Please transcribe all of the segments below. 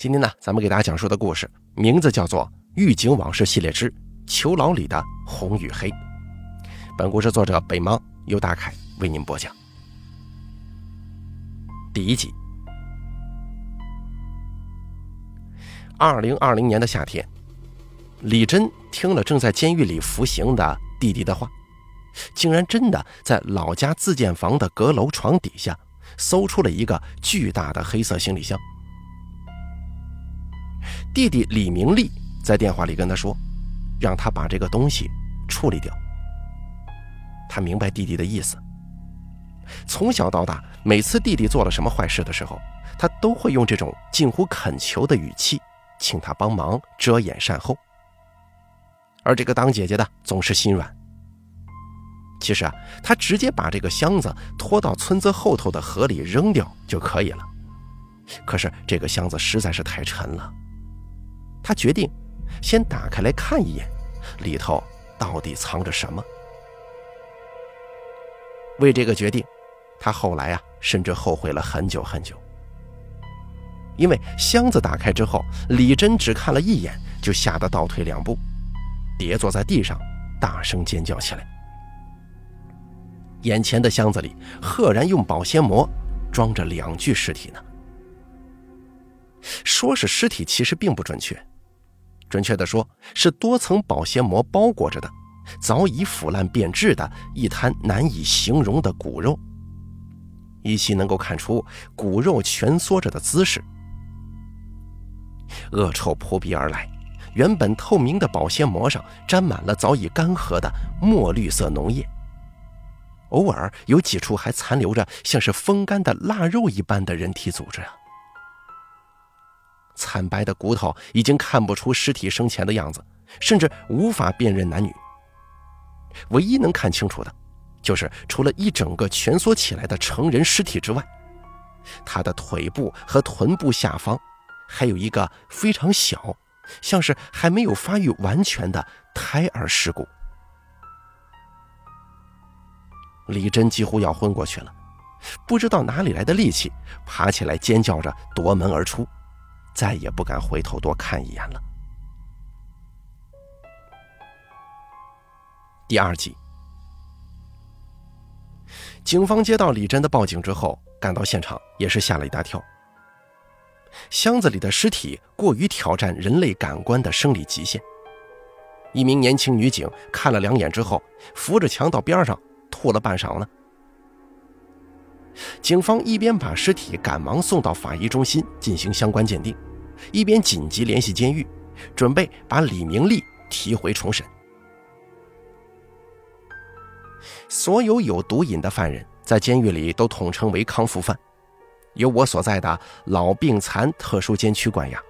今天呢，咱们给大家讲述的故事名字叫做《狱警往事系列之囚牢里的红与黑》。本故事作者北芒由大凯为您播讲。第一集。二零二零年的夏天，李真听了正在监狱里服刑的弟弟的话，竟然真的在老家自建房的阁楼床底下搜出了一个巨大的黑色行李箱。弟弟李明利在电话里跟他说：“让他把这个东西处理掉。”他明白弟弟的意思。从小到大，每次弟弟做了什么坏事的时候，他都会用这种近乎恳求的语气，请他帮忙遮掩善后。而这个当姐姐的总是心软。其实啊，他直接把这个箱子拖到村子后头的河里扔掉就可以了。可是这个箱子实在是太沉了。他决定先打开来看一眼，里头到底藏着什么。为这个决定，他后来啊甚至后悔了很久很久。因为箱子打开之后，李真只看了一眼，就吓得倒退两步，跌坐在地上，大声尖叫起来。眼前的箱子里，赫然用保鲜膜装着两具尸体呢。说是尸体，其实并不准确。准确的说，是多层保鲜膜包裹着的，早已腐烂变质的一滩难以形容的骨肉。依稀能够看出骨肉蜷缩着的姿势。恶臭扑鼻而来，原本透明的保鲜膜上沾满了早已干涸的墨绿色脓液，偶尔有几处还残留着像是风干的腊肉一般的人体组织啊。惨白的骨头已经看不出尸体生前的样子，甚至无法辨认男女。唯一能看清楚的，就是除了一整个蜷缩起来的成人尸体之外，他的腿部和臀部下方，还有一个非常小，像是还没有发育完全的胎儿尸骨。李真几乎要昏过去了，不知道哪里来的力气，爬起来尖叫着夺门而出。再也不敢回头多看一眼了。第二集，警方接到李真的报警之后，赶到现场也是吓了一大跳。箱子里的尸体过于挑战人类感官的生理极限。一名年轻女警看了两眼之后，扶着墙到边上吐了半晌呢。警方一边把尸体赶忙送到法医中心进行相关鉴定，一边紧急联系监狱，准备把李明利提回重审。所有有毒瘾的犯人在监狱里都统称为康复犯，由我所在的老病残特殊监区管押。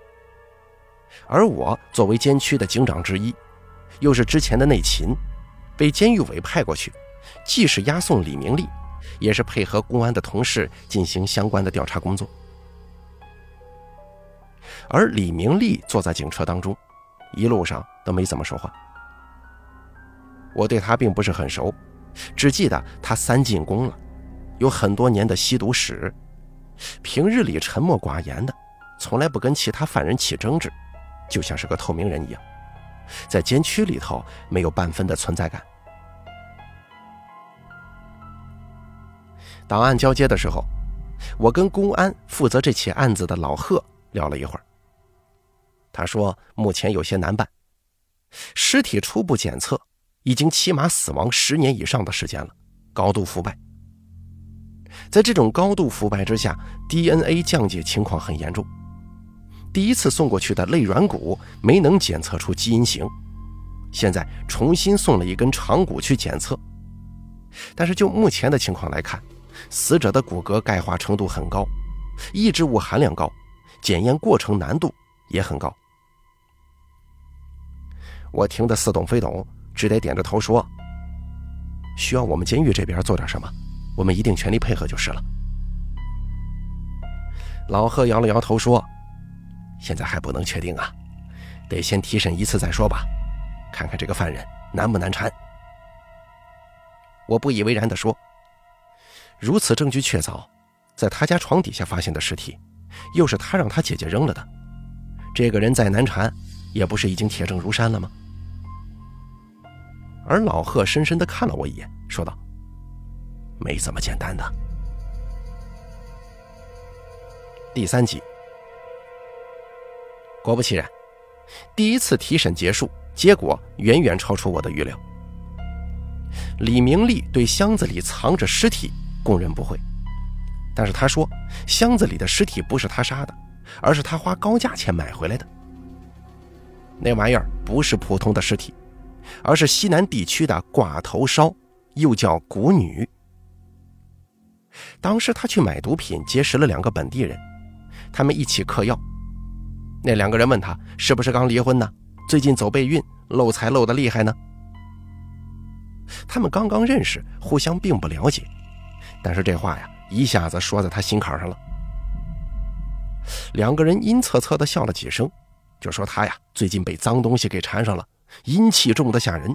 而我作为监区的警长之一，又是之前的内勤，被监狱委派过去，既是押送李明利。也是配合公安的同事进行相关的调查工作，而李明利坐在警车当中，一路上都没怎么说话。我对他并不是很熟，只记得他三进宫了，有很多年的吸毒史，平日里沉默寡言的，从来不跟其他犯人起争执，就像是个透明人一样，在监区里头没有半分的存在感。档案交接的时候，我跟公安负责这起案子的老贺聊了一会儿。他说，目前有些难办，尸体初步检测已经起码死亡十年以上的时间了，高度腐败。在这种高度腐败之下，DNA 降解情况很严重。第一次送过去的肋软骨没能检测出基因型，现在重新送了一根长骨去检测，但是就目前的情况来看。死者的骨骼钙化程度很高，抑制物含量高，检验过程难度也很高。我听得似懂非懂，只得点着头说：“需要我们监狱这边做点什么，我们一定全力配合就是了。”老贺摇了摇头说：“现在还不能确定啊，得先提审一次再说吧，看看这个犯人难不难缠。”我不以为然地说。如此证据确凿，在他家床底下发现的尸体，又是他让他姐姐扔了的，这个人再难缠，也不是已经铁证如山了吗？而老贺深深的看了我一眼，说道：“没这么简单的。”第三集，果不其然，第一次提审结束，结果远远超出我的预料。李明利对箱子里藏着尸体供认不讳，但是他说箱子里的尸体不是他杀的，而是他花高价钱买回来的。那玩意儿不是普通的尸体，而是西南地区的寡头烧，又叫蛊女。当时他去买毒品，结识了两个本地人，他们一起嗑药。那两个人问他是不是刚离婚呢？最近走备孕，漏财漏的厉害呢？他们刚刚认识，互相并不了解，但是这话呀，一下子说在他心坎上了。两个人阴恻恻地笑了几声，就说他呀，最近被脏东西给缠上了，阴气重的吓人。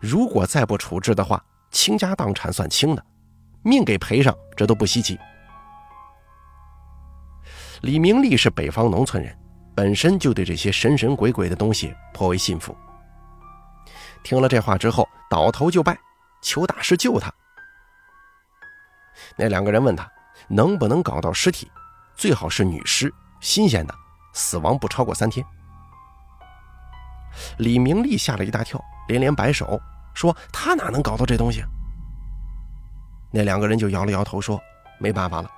如果再不处置的话，倾家荡产算轻的，命给赔上，这都不稀奇。李明利是北方农村人，本身就对这些神神鬼鬼的东西颇为信服。听了这话之后，倒头就拜，求大师救他。那两个人问他能不能搞到尸体，最好是女尸，新鲜的，死亡不超过三天。李明利吓了一大跳，连连摆手说：“他哪能搞到这东西？”那两个人就摇了摇头说：“没办法了。”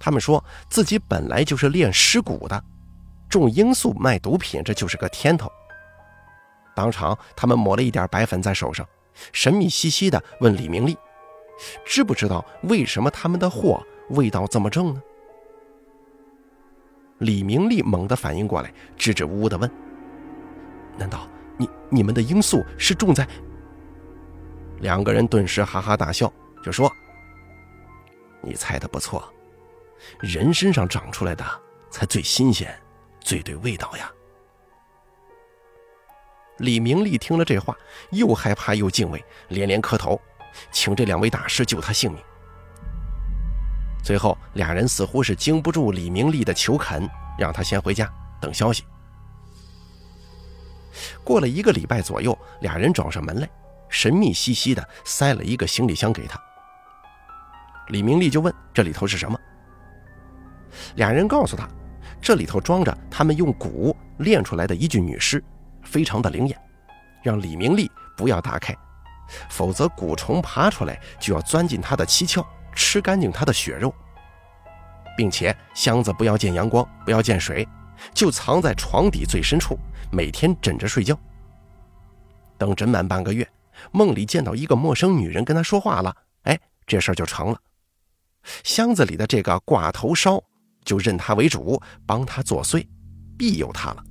他们说自己本来就是炼尸骨的，种罂粟卖毒品，这就是个天头。当场，他们抹了一点白粉在手上，神秘兮兮地问李明利：“知不知道为什么他们的货味道这么正呢？”李明利猛地反应过来，支支吾吾地问：“难道你你们的罂粟是种在？”两个人顿时哈哈大笑，就说：“你猜的不错，人身上长出来的才最新鲜，最对味道呀。”李明利听了这话，又害怕又敬畏，连连磕头，请这两位大师救他性命。最后，俩人似乎是经不住李明利的求恳，让他先回家等消息。过了一个礼拜左右，俩人找上门来，神秘兮兮的塞了一个行李箱给他。李明利就问：“这里头是什么？”俩人告诉他：“这里头装着他们用蛊炼出来的一具女尸。”非常的灵验，让李明利不要打开，否则蛊虫爬出来就要钻进他的七窍，吃干净他的血肉，并且箱子不要见阳光，不要见水，就藏在床底最深处，每天枕着睡觉。等枕满半个月，梦里见到一个陌生女人跟他说话了，哎，这事儿就成了。箱子里的这个挂头烧就认他为主，帮他作祟，庇佑他了。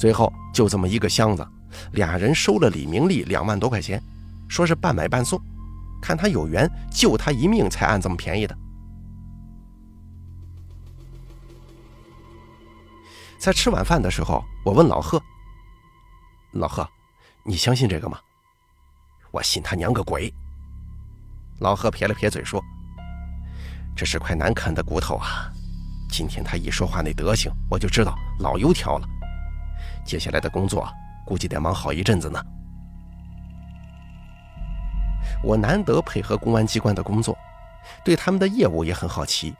最后就这么一个箱子，俩人收了李明利两万多块钱，说是半买半送，看他有缘救他一命才按这么便宜的。在吃晚饭的时候，我问老贺：“老贺，你相信这个吗？”“我信他娘个鬼！”老贺撇了撇嘴说：“这是块难啃的骨头啊！今天他一说话那德行，我就知道老油条了。”接下来的工作估计得忙好一阵子呢。我难得配合公安机关的工作，对他们的业务也很好奇，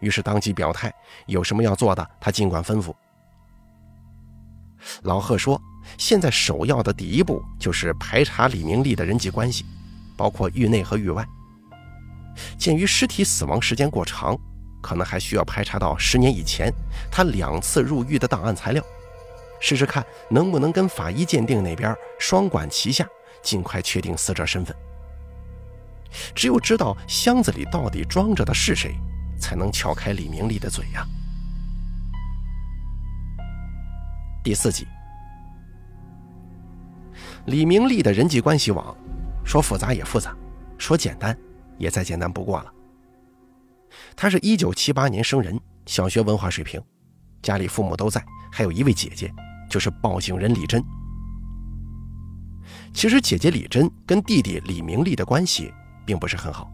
于是当即表态：有什么要做的，他尽管吩咐。老贺说：“现在首要的第一步就是排查李明利的人际关系，包括狱内和狱外。鉴于尸体死亡时间过长，可能还需要排查到十年以前他两次入狱的档案材料。”试试看能不能跟法医鉴定那边双管齐下，尽快确定死者身份。只有知道箱子里到底装着的是谁，才能撬开李明利的嘴呀。第四集，李明利的人际关系网，说复杂也复杂，说简单也再简单不过了。他是一九七八年生人，小学文化水平，家里父母都在，还有一位姐姐。就是报警人李珍。其实姐姐李珍跟弟弟李明利的关系并不是很好。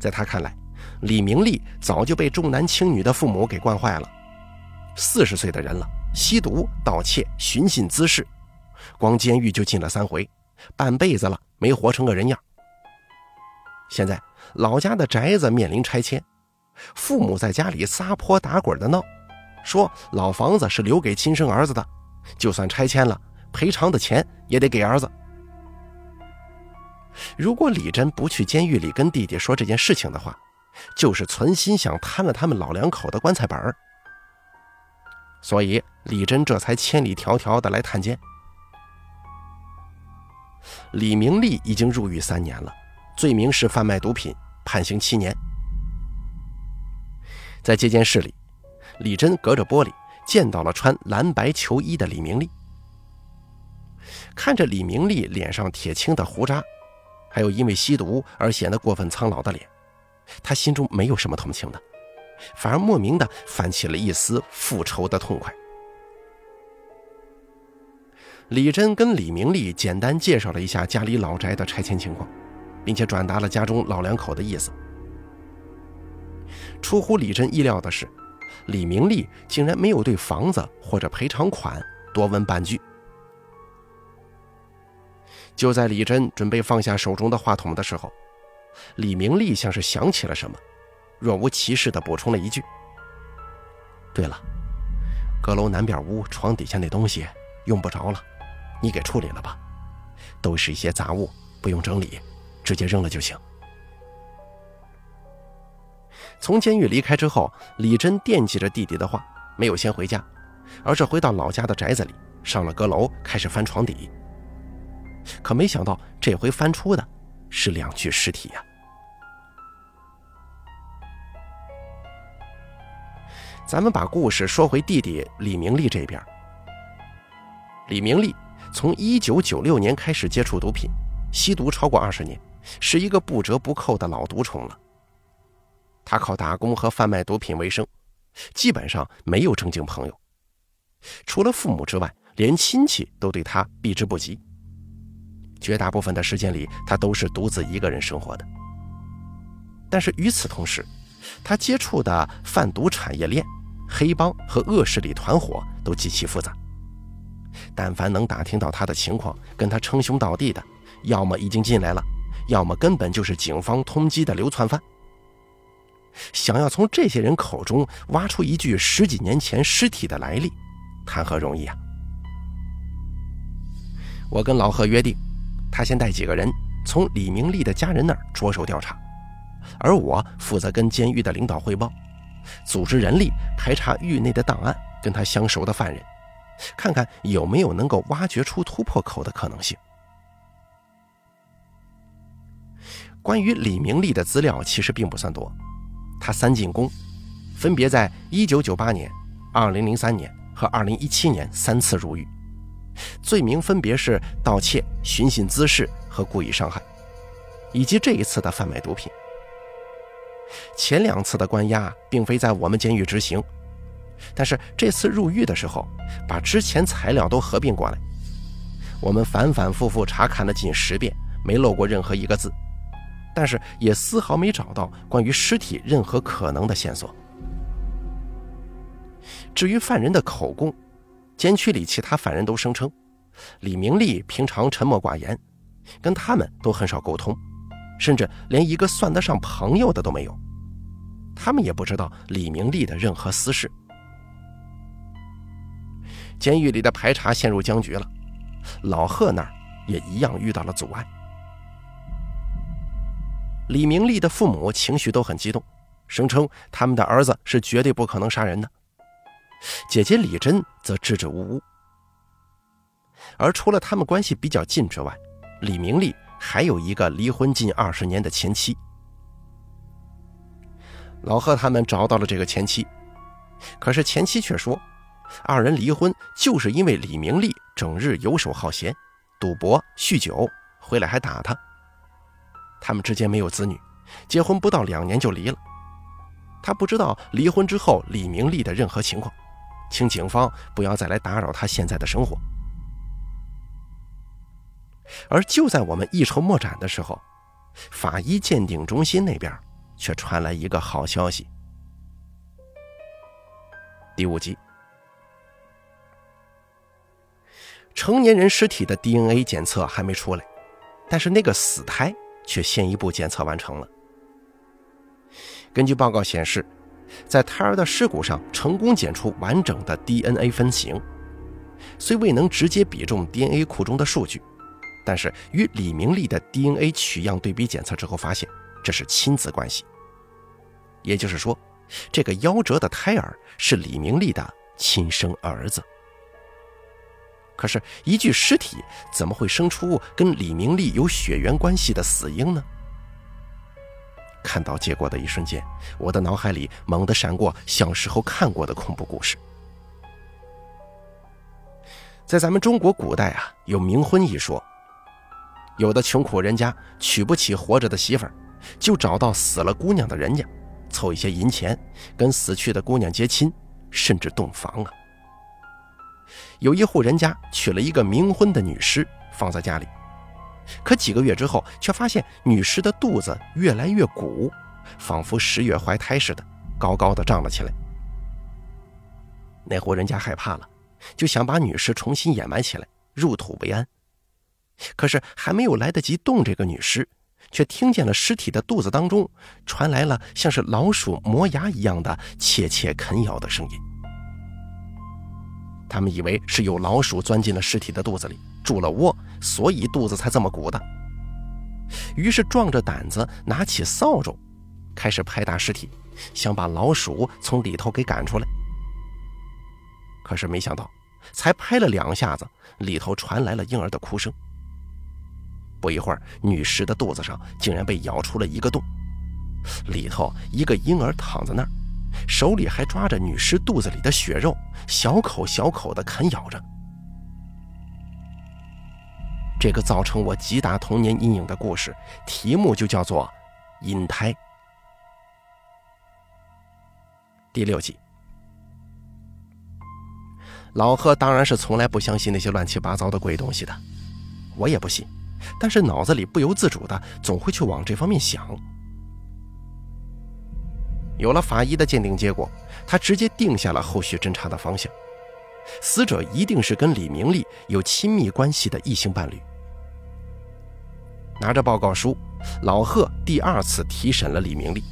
在他看来，李明利早就被重男轻女的父母给惯坏了。四十岁的人了，吸毒、盗窃、寻衅滋事，光监狱就进了三回，半辈子了没活成个人样。现在老家的宅子面临拆迁，父母在家里撒泼打滚的闹，说老房子是留给亲生儿子的，就算拆迁了，赔偿的钱也得给儿子。如果李真不去监狱里跟弟弟说这件事情的话，就是存心想贪了他们老两口的棺材本儿。所以李真这才千里迢迢的来探监。李明利已经入狱三年了，罪名是贩卖毒品，判刑七年。在接见室里，李真隔着玻璃见到了穿蓝白球衣的李明利，看着李明利脸上铁青的胡渣。还有因为吸毒而显得过分苍老的脸，他心中没有什么同情的，反而莫名的泛起了一丝复仇的痛快。李真跟李明利简单介绍了一下家里老宅的拆迁情况，并且转达了家中老两口的意思。出乎李真意料的是，李明利竟然没有对房子或者赔偿款多问半句。就在李真准备放下手中的话筒的时候，李明利像是想起了什么，若无其事地补充了一句：“对了，阁楼南边屋床底下那东西用不着了，你给处理了吧，都是一些杂物，不用整理，直接扔了就行。”从监狱离开之后，李真惦记着弟弟的话，没有先回家，而是回到老家的宅子里，上了阁楼，开始翻床底。可没想到，这回翻出的是两具尸体呀！咱们把故事说回弟弟李明利这边。李明利从1996年开始接触毒品，吸毒超过二十年，是一个不折不扣的老毒虫了。他靠打工和贩卖毒品为生，基本上没有正经朋友，除了父母之外，连亲戚都对他避之不及。绝大部分的时间里，他都是独自一个人生活的。但是与此同时，他接触的贩毒产业链、黑帮和恶势力团伙都极其复杂。但凡能打听到他的情况，跟他称兄道弟的，要么已经进来了，要么根本就是警方通缉的流窜犯。想要从这些人口中挖出一具十几年前尸体的来历，谈何容易啊！我跟老贺约定。他先带几个人从李明利的家人那儿着手调查，而我负责跟监狱的领导汇报，组织人力排查狱内的档案，跟他相熟的犯人，看看有没有能够挖掘出突破口的可能性。关于李明利的资料其实并不算多，他三进宫，分别在1998年、2003年和2017年三次入狱。罪名分别是盗窃、寻衅滋事和故意伤害，以及这一次的贩卖毒品。前两次的关押并非在我们监狱执行，但是这次入狱的时候，把之前材料都合并过来。我们反反复复查看了近十遍，没漏过任何一个字，但是也丝毫没找到关于尸体任何可能的线索。至于犯人的口供。监区里其他犯人都声称，李明利平常沉默寡言，跟他们都很少沟通，甚至连一个算得上朋友的都没有。他们也不知道李明利的任何私事。监狱里的排查陷入僵局了，老贺那儿也一样遇到了阻碍。李明利的父母情绪都很激动，声称他们的儿子是绝对不可能杀人的。姐姐李珍则支支吾吾，而除了他们关系比较近之外，李明利还有一个离婚近二十年的前妻。老贺他们找到了这个前妻，可是前妻却说，二人离婚就是因为李明利整日游手好闲、赌博、酗酒，回来还打他。他们之间没有子女，结婚不到两年就离了。他不知道离婚之后李明利的任何情况。请警方不要再来打扰他现在的生活。而就在我们一筹莫展的时候，法医鉴定中心那边却传来一个好消息。第五集，成年人尸体的 DNA 检测还没出来，但是那个死胎却先一步检测完成了。根据报告显示，在胎儿的尸骨上成功检出完整的 DNA 分型，虽未能直接比中 DNA 库中的数据。但是与李明利的 DNA 取样对比检测之后，发现这是亲子关系，也就是说，这个夭折的胎儿是李明利的亲生儿子。可是，一具尸体怎么会生出跟李明利有血缘关系的死婴呢？看到结果的一瞬间，我的脑海里猛地闪过小时候看过的恐怖故事。在咱们中国古代啊，有冥婚一说。有的穷苦人家娶不起活着的媳妇儿，就找到死了姑娘的人家，凑一些银钱，跟死去的姑娘结亲，甚至洞房啊。有一户人家娶了一个冥婚的女尸，放在家里，可几个月之后，却发现女尸的肚子越来越鼓，仿佛十月怀胎似的，高高的胀了起来。那户人家害怕了，就想把女尸重新掩埋起来，入土为安。可是还没有来得及动这个女尸，却听见了尸体的肚子当中传来了像是老鼠磨牙一样的切切啃咬的声音。他们以为是有老鼠钻进了尸体的肚子里筑了窝，所以肚子才这么鼓的。于是壮着胆子拿起扫帚，开始拍打尸体，想把老鼠从里头给赶出来。可是没想到，才拍了两下子，里头传来了婴儿的哭声。不一会儿，女尸的肚子上竟然被咬出了一个洞，里头一个婴儿躺在那儿，手里还抓着女尸肚子里的血肉，小口小口的啃咬着。这个造成我极大童年阴影的故事，题目就叫做《阴胎》。第六集，老贺当然是从来不相信那些乱七八糟的鬼东西的，我也不信。但是脑子里不由自主的总会去往这方面想。有了法医的鉴定结果，他直接定下了后续侦查的方向：死者一定是跟李明利有亲密关系的异性伴侣。拿着报告书，老贺第二次提审了李明利。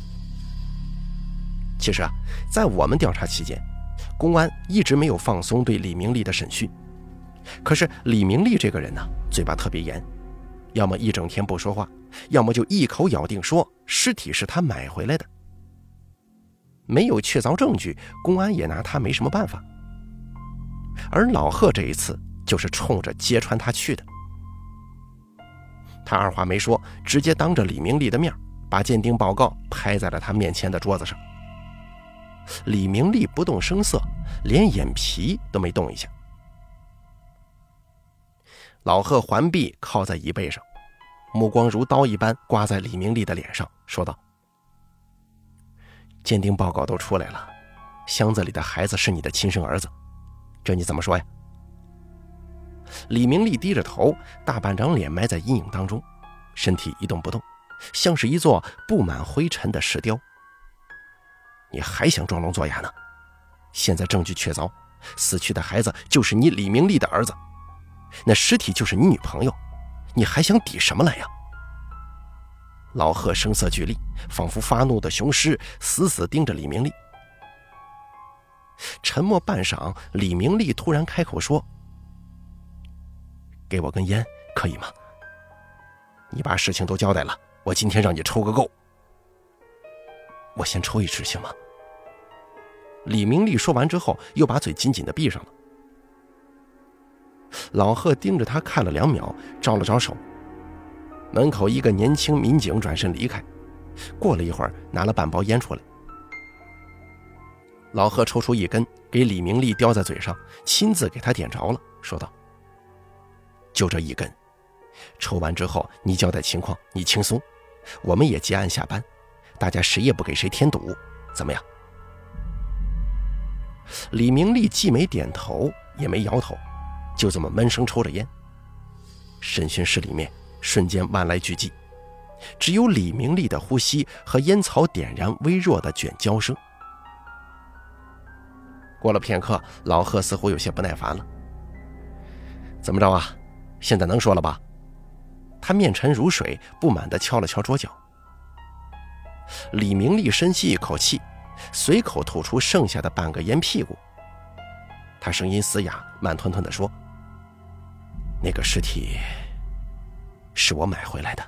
其实啊，在我们调查期间，公安一直没有放松对李明利的审讯。可是李明利这个人呢，嘴巴特别严。要么一整天不说话，要么就一口咬定说尸体是他买回来的。没有确凿证据，公安也拿他没什么办法。而老贺这一次就是冲着揭穿他去的。他二话没说，直接当着李明利的面，把鉴定报告拍在了他面前的桌子上。李明利不动声色，连眼皮都没动一下。老贺环臂靠在椅背上，目光如刀一般刮在李明利的脸上，说道：“鉴定报告都出来了，箱子里的孩子是你的亲生儿子，这你怎么说呀？”李明利低着头，大半张脸埋在阴影当中，身体一动不动，像是一座布满灰尘的石雕。你还想装聋作哑呢？现在证据确凿，死去的孩子就是你李明利的儿子。那尸体就是你女朋友，你还想抵什么来呀？老贺声色俱厉，仿佛发怒的雄狮，死死盯着李明利。沉默半晌，李明利突然开口说：“给我根烟，可以吗？你把事情都交代了，我今天让你抽个够。我先抽一支行吗？”李明利说完之后，又把嘴紧紧的闭上了。老贺盯着他看了两秒，招了招手。门口一个年轻民警转身离开，过了一会儿，拿了半包烟出来。老贺抽出一根，给李明利叼在嘴上，亲自给他点着了，说道：“就这一根，抽完之后你交代情况，你轻松，我们也结案下班，大家谁也不给谁添堵，怎么样？”李明利既没点头，也没摇头。就这么闷声抽着烟。审讯室里面瞬间万籁俱寂，只有李明利的呼吸和烟草点燃微弱的卷焦声。过了片刻，老贺似乎有些不耐烦了。怎么着啊？现在能说了吧？他面沉如水，不满地敲了敲桌角。李明利深吸一口气，随口吐出剩下的半个烟屁股。他声音嘶哑，慢吞吞地说：“那个尸体是我买回来的。”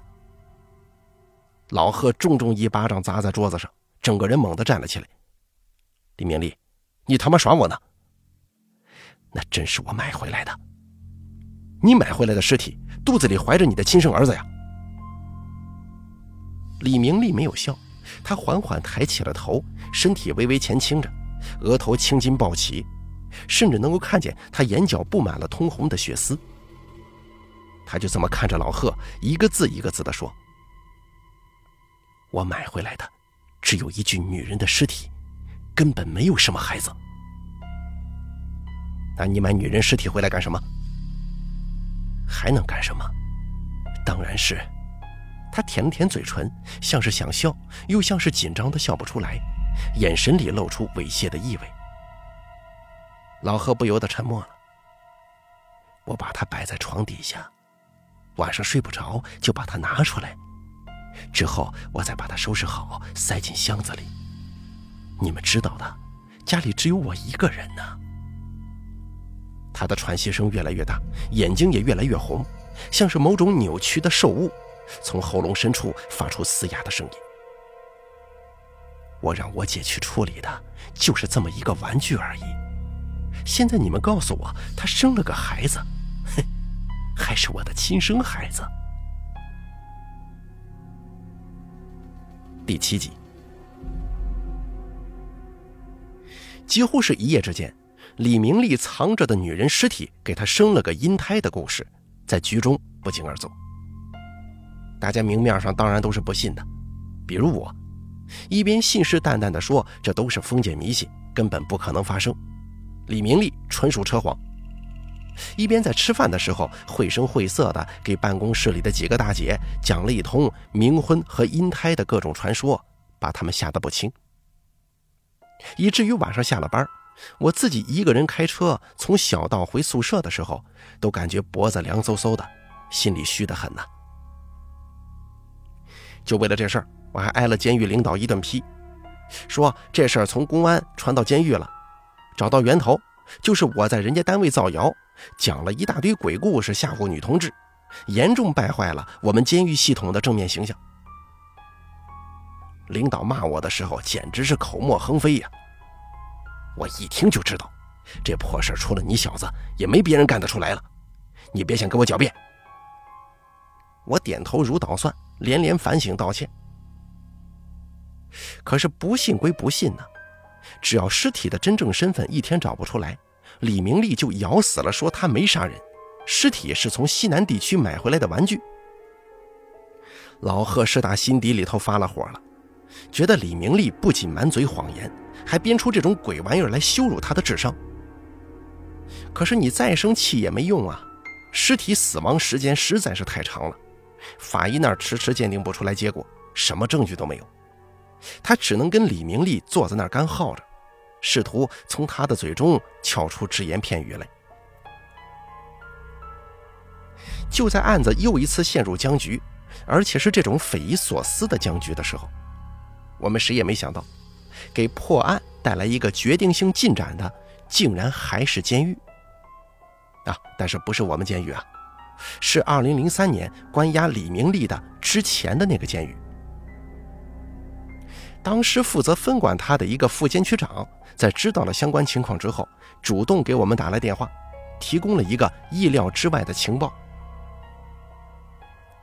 老贺重重一巴掌砸在桌子上，整个人猛地站了起来。李明利。你他妈耍我呢？那真是我买回来的。你买回来的尸体肚子里怀着你的亲生儿子呀！李明利没有笑，他缓缓抬起了头，身体微微前倾着，额头青筋暴起，甚至能够看见他眼角布满了通红的血丝。他就这么看着老贺，一个字一个字的说：“我买回来的，只有一具女人的尸体。”根本没有什么孩子，那你买女人尸体回来干什么？还能干什么？当然是……他舔了舔嘴唇，像是想笑，又像是紧张的笑不出来，眼神里露出猥亵的意味。老贺不由得沉默了。我把它摆在床底下，晚上睡不着就把它拿出来，之后我再把它收拾好，塞进箱子里。你们知道的，家里只有我一个人呢。他的喘息声越来越大，眼睛也越来越红，像是某种扭曲的兽物，从喉咙深处发出嘶哑的声音。我让我姐去处理的，就是这么一个玩具而已。现在你们告诉我，她生了个孩子，哼，还是我的亲生孩子。第七集。几乎是一夜之间，李明利藏着的女人尸体给他生了个阴胎的故事，在局中不胫而走。大家明面上当然都是不信的，比如我，一边信誓旦旦地说这都是封建迷信，根本不可能发生，李明利纯属扯谎；一边在吃饭的时候绘声绘色地给办公室里的几个大姐讲了一通冥婚和阴胎的各种传说，把他们吓得不轻。以至于晚上下了班，我自己一个人开车从小道回宿舍的时候，都感觉脖子凉飕飕的，心里虚得很呐。就为了这事儿，我还挨了监狱领导一顿批，说这事儿从公安传到监狱了，找到源头就是我在人家单位造谣，讲了一大堆鬼故事吓唬女同志，严重败坏了我们监狱系统的正面形象。领导骂我的时候，简直是口沫横飞呀！我一听就知道，这破事除了你小子，也没别人干得出来了。你别想给我狡辩。我点头如捣蒜，连连反省道歉。可是不信归不信呢，只要尸体的真正身份一天找不出来，李明利就咬死了说他没杀人，尸体是从西南地区买回来的玩具。老贺是打心底里头发了火了。觉得李明利不仅满嘴谎言，还编出这种鬼玩意儿来羞辱他的智商。可是你再生气也没用啊，尸体死亡时间实在是太长了，法医那儿迟迟鉴定不出来结果，什么证据都没有，他只能跟李明利坐在那儿干耗着，试图从他的嘴中撬出只言片语来。就在案子又一次陷入僵局，而且是这种匪夷所思的僵局的时候。我们谁也没想到，给破案带来一个决定性进展的，竟然还是监狱啊！但是不是我们监狱啊？是2003年关押李明利的之前的那个监狱。当时负责分管他的一个副监区长，在知道了相关情况之后，主动给我们打来电话，提供了一个意料之外的情报。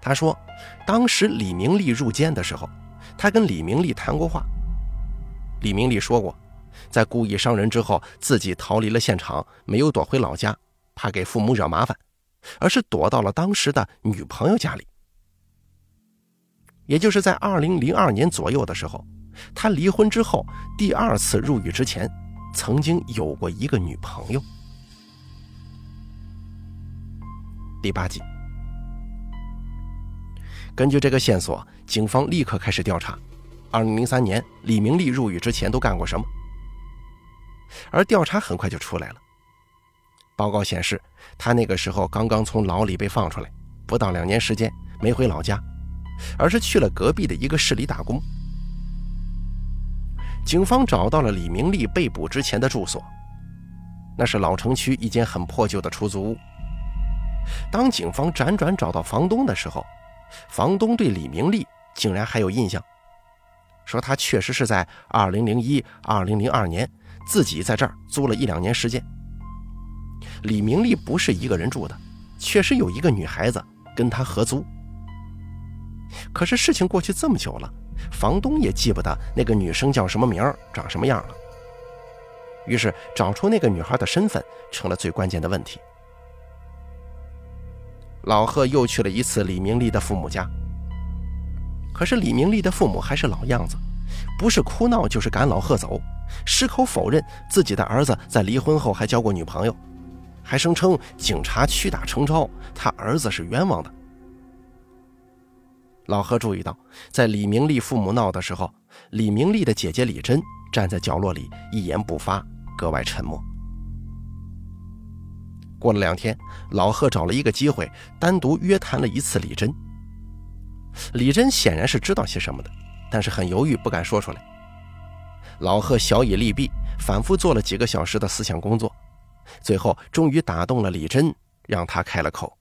他说，当时李明利入监的时候。他跟李明利谈过话，李明利说过，在故意伤人之后，自己逃离了现场，没有躲回老家，怕给父母惹麻烦，而是躲到了当时的女朋友家里。也就是在二零零二年左右的时候，他离婚之后第二次入狱之前，曾经有过一个女朋友。第八集。根据这个线索，警方立刻开始调查，2003年李明利入狱之前都干过什么。而调查很快就出来了。报告显示，他那个时候刚刚从牢里被放出来，不到两年时间，没回老家，而是去了隔壁的一个市里打工。警方找到了李明利被捕之前的住所，那是老城区一间很破旧的出租屋。当警方辗转找到房东的时候，房东对李明利竟然还有印象，说他确实是在2001、2002年自己在这儿租了一两年时间。李明利不是一个人住的，确实有一个女孩子跟他合租。可是事情过去这么久了，房东也记不得那个女生叫什么名儿、长什么样了。于是找出那个女孩的身份成了最关键的问题。老贺又去了一次李明利的父母家，可是李明利的父母还是老样子，不是哭闹就是赶老贺走，矢口否认自己的儿子在离婚后还交过女朋友。还声称警察屈打成招，他儿子是冤枉的。老贺注意到，在李明利父母闹的时候，李明利的姐姐李珍站在角落里一言不发，格外沉默。过了两天，老贺找了一个机会，单独约谈了一次李珍。李珍显然是知道些什么的，但是很犹豫，不敢说出来。老贺小以利弊，反复做了几个小时的思想工作。最后，终于打动了李珍，让他开了口。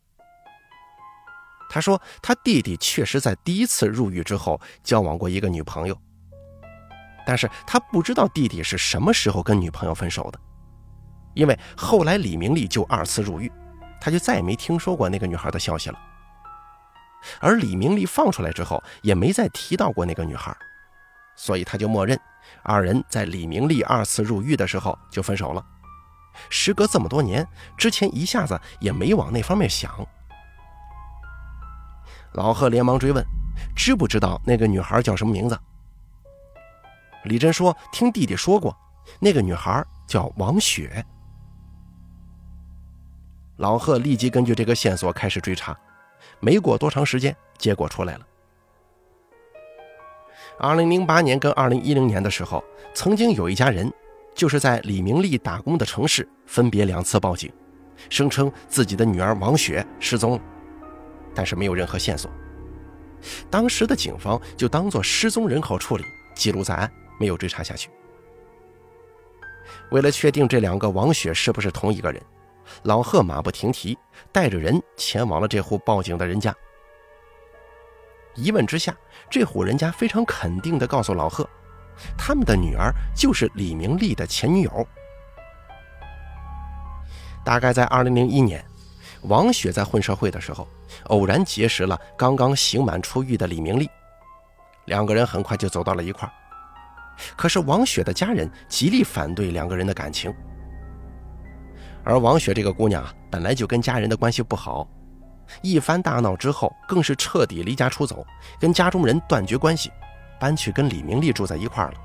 他说：“他弟弟确实在第一次入狱之后交往过一个女朋友，但是他不知道弟弟是什么时候跟女朋友分手的，因为后来李明利就二次入狱，他就再也没听说过那个女孩的消息了。而李明利放出来之后，也没再提到过那个女孩，所以他就默认二人在李明利二次入狱的时候就分手了。”时隔这么多年，之前一下子也没往那方面想。老贺连忙追问：“知不知道那个女孩叫什么名字？”李珍说：“听弟弟说过，那个女孩叫王雪。”老贺立即根据这个线索开始追查，没过多长时间，结果出来了。二零零八年跟二零一零年的时候，曾经有一家人。就是在李明利打工的城市，分别两次报警，声称自己的女儿王雪失踪了，但是没有任何线索。当时的警方就当做失踪人口处理，记录在案，没有追查下去。为了确定这两个王雪是不是同一个人，老贺马不停蹄，带着人前往了这户报警的人家。一问之下，这户人家非常肯定地告诉老贺。他们的女儿就是李明利的前女友。大概在2001年，王雪在混社会的时候，偶然结识了刚刚刑满出狱的李明利，两个人很快就走到了一块儿。可是王雪的家人极力反对两个人的感情，而王雪这个姑娘啊，本来就跟家人的关系不好，一番大闹之后，更是彻底离家出走，跟家中人断绝关系。搬去跟李明利住在一块儿了。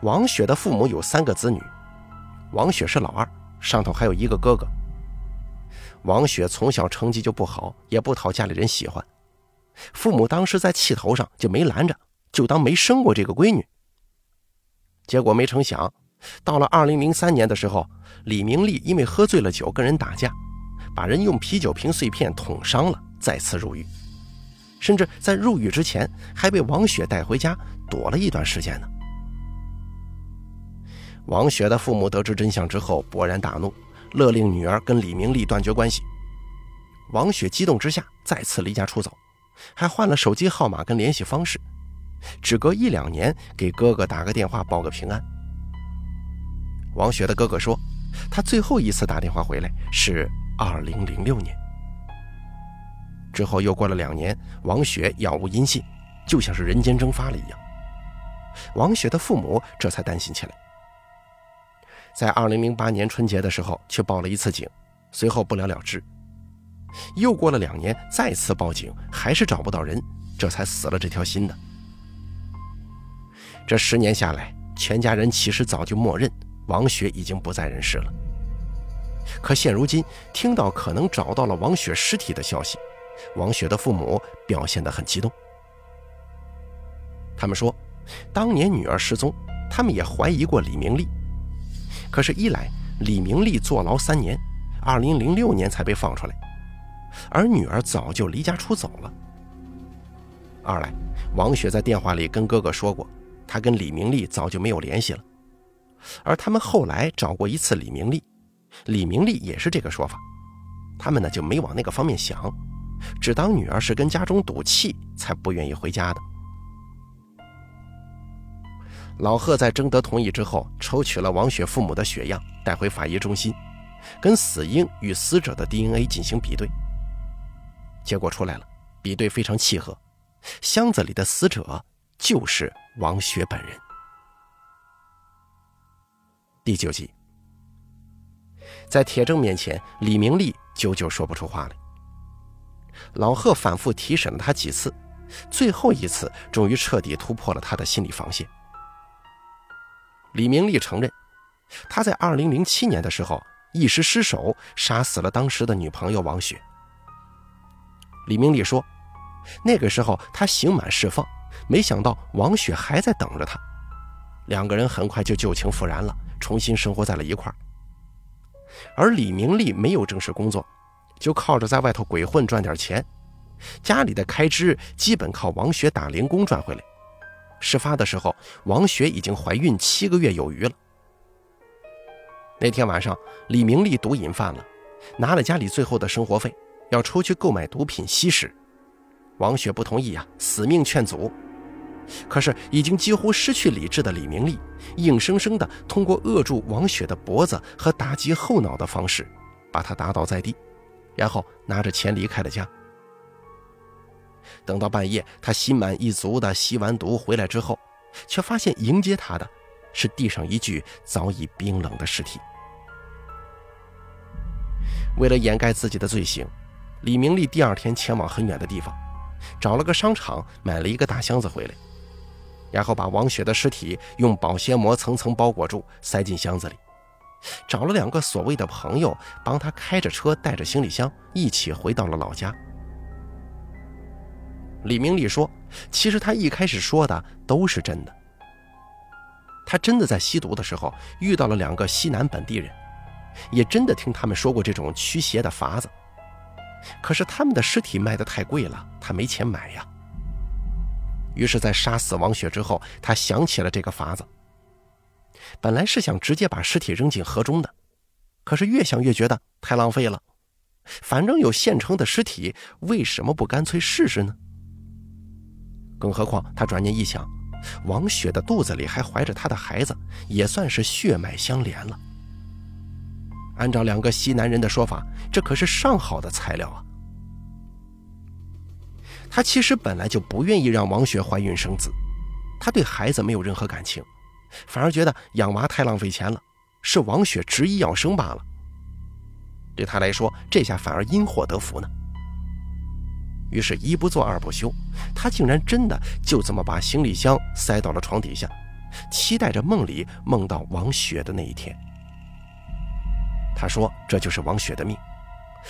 王雪的父母有三个子女，王雪是老二，上头还有一个哥哥。王雪从小成绩就不好，也不讨家里人喜欢。父母当时在气头上就没拦着，就当没生过这个闺女。结果没成想，到了二零零三年的时候，李明利因为喝醉了酒跟人打架，把人用啤酒瓶碎片捅伤了，再次入狱。甚至在入狱之前，还被王雪带回家躲了一段时间呢。王雪的父母得知真相之后，勃然大怒，勒令女儿跟李明利断绝关系。王雪激动之下，再次离家出走，还换了手机号码跟联系方式，只隔一两年给哥哥打个电话报个平安。王雪的哥哥说，他最后一次打电话回来是二零零六年。之后又过了两年，王雪杳无音信，就像是人间蒸发了一样。王雪的父母这才担心起来，在二零零八年春节的时候去报了一次警，随后不了了之。又过了两年，再次报警，还是找不到人，这才死了这条心的。这十年下来，全家人其实早就默认王雪已经不在人世了。可现如今听到可能找到了王雪尸体的消息，王雪的父母表现得很激动。他们说，当年女儿失踪，他们也怀疑过李明利。可是，一来李明利坐牢三年，二零零六年才被放出来，而女儿早就离家出走了；二来，王雪在电话里跟哥哥说过，她跟李明利早就没有联系了。而他们后来找过一次李明利，李明利也是这个说法，他们呢就没往那个方面想，只当女儿是跟家中赌气才不愿意回家的。老贺在征得同意之后，抽取了王雪父母的血样，带回法医中心，跟死婴与死者的 DNA 进行比对。结果出来了，比对非常契合，箱子里的死者就是王雪本人。第九集，在铁证面前，李明利久久说不出话来。老贺反复提审了他几次，最后一次终于彻底突破了他的心理防线。李明利承认，他在2007年的时候一时失手杀死了当时的女朋友王雪。李明利说，那个时候他刑满释放，没想到王雪还在等着他，两个人很快就旧情复燃了，重新生活在了一块儿。而李明利没有正式工作，就靠着在外头鬼混赚点钱，家里的开支基本靠王雪打零工赚回来。事发的时候，王雪已经怀孕七个月有余了。那天晚上，李明利毒瘾犯了，拿了家里最后的生活费，要出去购买毒品吸食。王雪不同意呀，死命劝阻。可是已经几乎失去理智的李明利，硬生生的通过扼住王雪的脖子和打击后脑的方式，把她打倒在地，然后拿着钱离开了家。等到半夜，他心满意足地吸完毒回来之后，却发现迎接他的是地上一具早已冰冷的尸体。为了掩盖自己的罪行，李明利第二天前往很远的地方，找了个商场买了一个大箱子回来，然后把王雪的尸体用保鲜膜层层包裹住，塞进箱子里，找了两个所谓的朋友帮他开着车，带着行李箱一起回到了老家。李明利说：“其实他一开始说的都是真的。他真的在吸毒的时候遇到了两个西南本地人，也真的听他们说过这种驱邪的法子。可是他们的尸体卖的太贵了，他没钱买呀。于是，在杀死王雪之后，他想起了这个法子。本来是想直接把尸体扔进河中的，可是越想越觉得太浪费了。反正有现成的尸体，为什么不干脆试试呢？”更何况，他转念一想，王雪的肚子里还怀着他的孩子，也算是血脉相连了。按照两个西南人的说法，这可是上好的材料啊！他其实本来就不愿意让王雪怀孕生子，他对孩子没有任何感情，反而觉得养娃太浪费钱了，是王雪执意要生罢了。对他来说，这下反而因祸得福呢。于是，一不做二不休，他竟然真的就这么把行李箱塞到了床底下，期待着梦里梦到王雪的那一天。他说：“这就是王雪的命，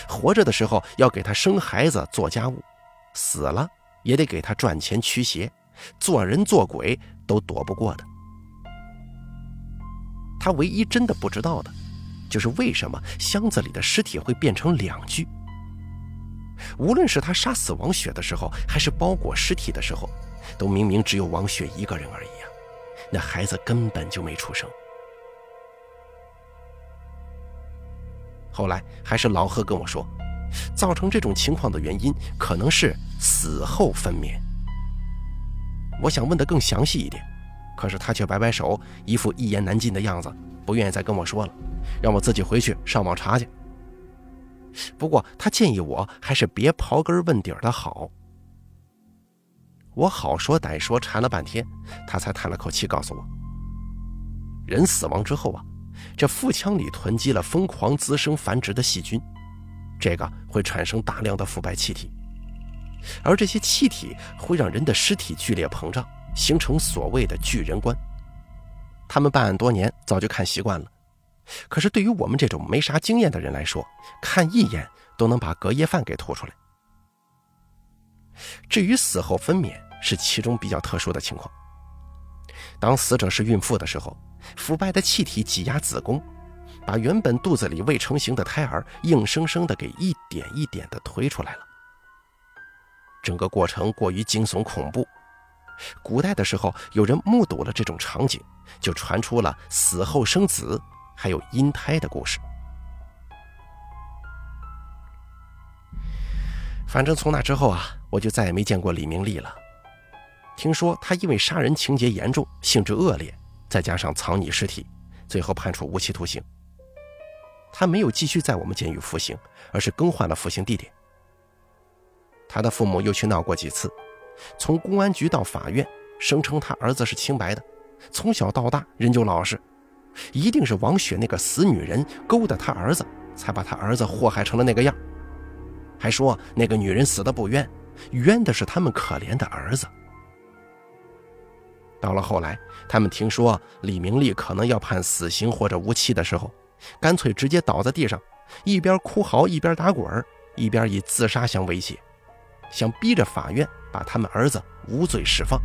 活着的时候要给她生孩子、做家务，死了也得给他赚钱驱邪，做人做鬼都躲不过的。”他唯一真的不知道的，就是为什么箱子里的尸体会变成两具。无论是他杀死王雪的时候，还是包裹尸体的时候，都明明只有王雪一个人而已啊！那孩子根本就没出生。后来还是老贺跟我说，造成这种情况的原因可能是死后分娩。我想问的更详细一点，可是他却摆摆手，一副一言难尽的样子，不愿意再跟我说了，让我自己回去上网查去。不过，他建议我还是别刨根问底的好。我好说歹说缠了半天，他才叹了口气，告诉我：人死亡之后啊，这腹腔里囤积了疯狂滋生繁殖的细菌，这个会产生大量的腐败气体，而这些气体会让人的尸体剧烈膨胀，形成所谓的巨人观。他们办案多年，早就看习惯了。可是对于我们这种没啥经验的人来说，看一眼都能把隔夜饭给吐出来。至于死后分娩，是其中比较特殊的情况。当死者是孕妇的时候，腐败的气体挤压子宫，把原本肚子里未成型的胎儿硬生生的给一点一点的推出来了。整个过程过于惊悚恐怖。古代的时候，有人目睹了这种场景，就传出了死后生子，还有阴胎的故事。反正从那之后啊，我就再也没见过李明利了。听说他因为杀人情节严重、性质恶劣，再加上藏匿尸体，最后判处无期徒刑。他没有继续在我们监狱服刑，而是更换了服刑地点。他的父母又去闹过几次。从公安局到法院，声称他儿子是清白的，从小到大人就老实，一定是王雪那个死女人勾搭他儿子，才把他儿子祸害成了那个样。还说那个女人死的不冤，冤的是他们可怜的儿子。到了后来，他们听说李明利可能要判死刑或者无期的时候，干脆直接倒在地上，一边哭嚎一边打滚一边以自杀相威胁，想逼着法院。把他们儿子无罪释放，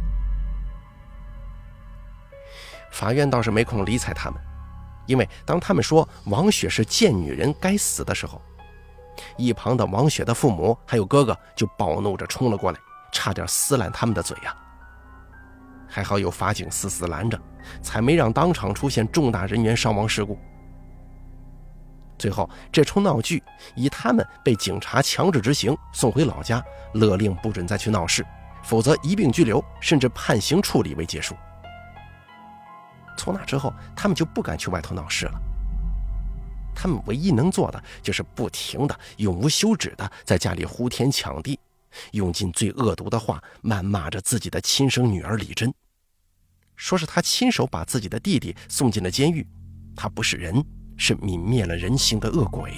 法院倒是没空理睬他们，因为当他们说王雪是贱女人该死的时候，一旁的王雪的父母还有哥哥就暴怒着冲了过来，差点撕烂他们的嘴呀。还好有法警死死拦着，才没让当场出现重大人员伤亡事故。最后，这出闹剧以他们被警察强制执行、送回老家，勒令不准再去闹事，否则一并拘留，甚至判刑处理为结束。从那之后，他们就不敢去外头闹事了。他们唯一能做的，就是不停的、永无休止的在家里呼天抢地，用尽最恶毒的话谩骂着自己的亲生女儿李珍，说是他亲手把自己的弟弟送进了监狱，他不是人。是泯灭了人性的恶鬼。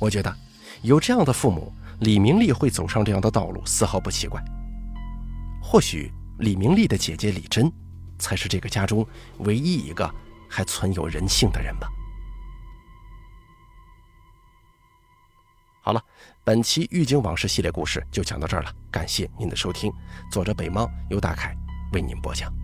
我觉得有这样的父母，李明利会走上这样的道路丝毫不奇怪。或许李明利的姐姐李珍，才是这个家中唯一一个还存有人性的人吧。好了，本期《狱警往事》系列故事就讲到这儿了，感谢您的收听。作者北猫由大凯为您播讲。